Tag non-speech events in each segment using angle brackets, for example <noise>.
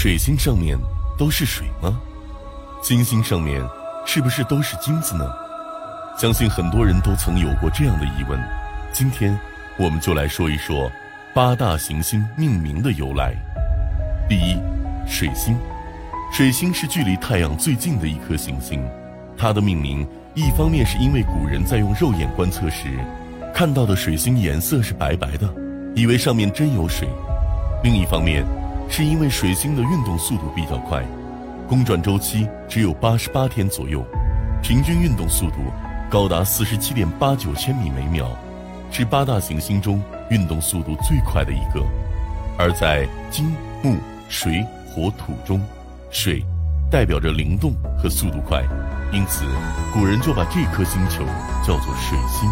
水星上面都是水吗？金星上面是不是都是金子呢？相信很多人都曾有过这样的疑问。今天，我们就来说一说八大行星命名的由来。第一，水星。水星是距离太阳最近的一颗行星，它的命名一方面是因为古人在用肉眼观测时，看到的水星颜色是白白的，以为上面真有水；另一方面，是因为水星的运动速度比较快，公转周期只有八十八天左右，平均运动速度高达四十七点八九千米每秒，是八大行星中运动速度最快的一个。而在金木水火土中，水代表着灵动和速度快，因此古人就把这颗星球叫做水星。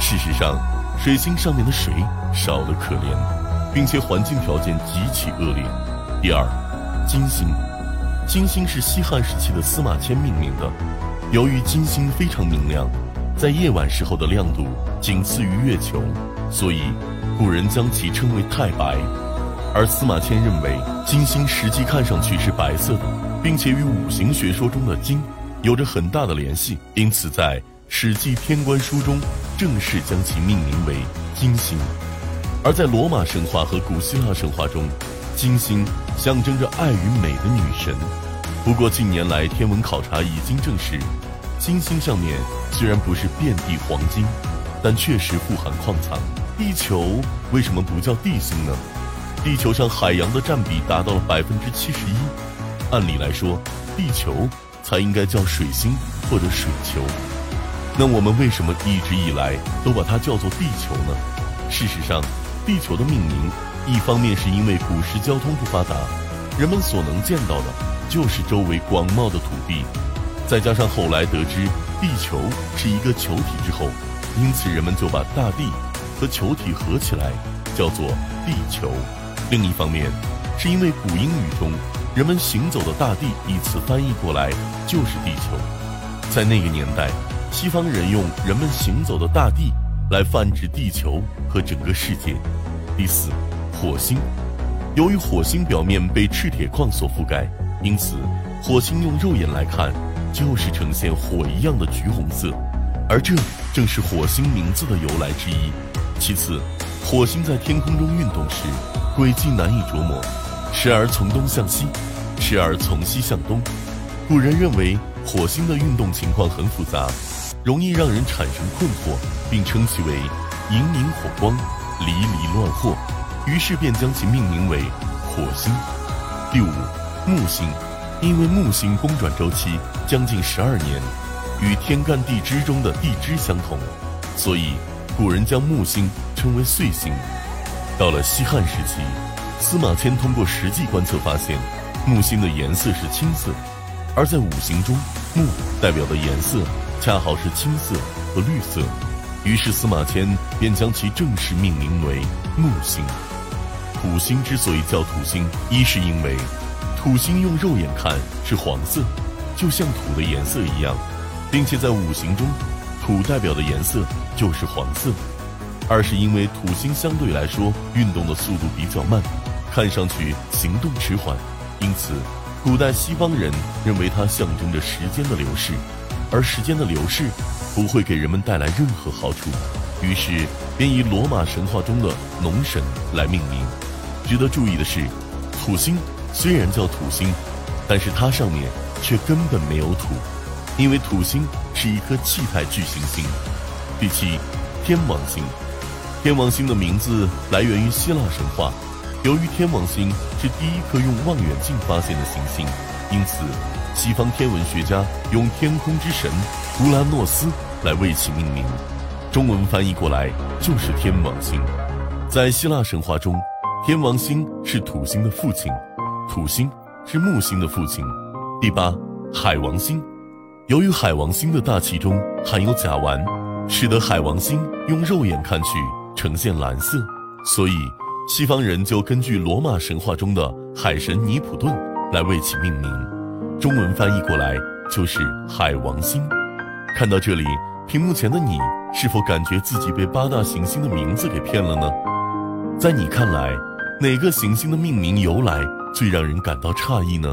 事实上，水星上面的水少得可怜，并且环境条件极其恶劣。第二，金星，金星是西汉时期的司马迁命名的。由于金星非常明亮，在夜晚时候的亮度仅次于月球，所以古人将其称为太白。而司马迁认为，金星实际看上去是白色的，并且与五行学说中的金有着很大的联系，因此在《史记·天官书》中正式将其命名为金星。而在罗马神话和古希腊神话中，金星象征着爱与美的女神。不过近年来天文考察已经证实，金星上面虽然不是遍地黄金，但确实富含矿藏。地球为什么不叫地星呢？地球上海洋的占比达到了百分之七十一，按理来说，地球才应该叫水星或者水球。那我们为什么一直以来都把它叫做地球呢？事实上，地球的命名一方面是因为古时交通不发达，人们所能见到的就是周围广袤的土地，再加上后来得知地球是一个球体之后，因此人们就把大地和球体合起来叫做地球。另一方面，是因为古英语中“人们行走的大地”一词翻译过来就是地球。在那个年代，西方人用“人们行走的大地” <laughs> 来泛指地球和整个世界。第四，火星。由于火星表面被赤铁矿所覆盖，因此火星用肉眼来看就是呈现火一样的橘红色，而这正是火星名字的由来之一。其次，火星在天空中运动时。轨迹难以琢磨，时而从东向西，时而从西向东。古人认为火星的运动情况很复杂，容易让人产生困惑，并称其为“隐隐火光，离离乱惑”，于是便将其命名为火星。第五，木星，因为木星公转周期将近十二年，与天干地支中的地支相同，所以古人将木星称为岁星。到了西汉时期，司马迁通过实际观测发现，木星的颜色是青色，而在五行中，木代表的颜色恰好是青色和绿色，于是司马迁便将其正式命名为木星。土星之所以叫土星，一是因为土星用肉眼看是黄色，就像土的颜色一样，并且在五行中，土代表的颜色就是黄色。二是因为土星相对来说运动的速度比较慢，看上去行动迟缓，因此古代西方人认为它象征着时间的流逝，而时间的流逝不会给人们带来任何好处，于是便以罗马神话中的农神来命名。值得注意的是，土星虽然叫土星，但是它上面却根本没有土，因为土星是一颗气态巨行星。第七，天王星。天王星的名字来源于希腊神话。由于天王星是第一颗用望远镜发现的行星，因此西方天文学家用天空之神乌拉诺斯来为其命名。中文翻译过来就是天王星。在希腊神话中，天王星是土星的父亲，土星是木星的父亲。第八，海王星。由于海王星的大气中含有甲烷，使得海王星用肉眼看去。呈现蓝色，所以西方人就根据罗马神话中的海神尼普顿来为其命名，中文翻译过来就是海王星。看到这里，屏幕前的你是否感觉自己被八大行星的名字给骗了呢？在你看来，哪个行星的命名由来最让人感到诧异呢？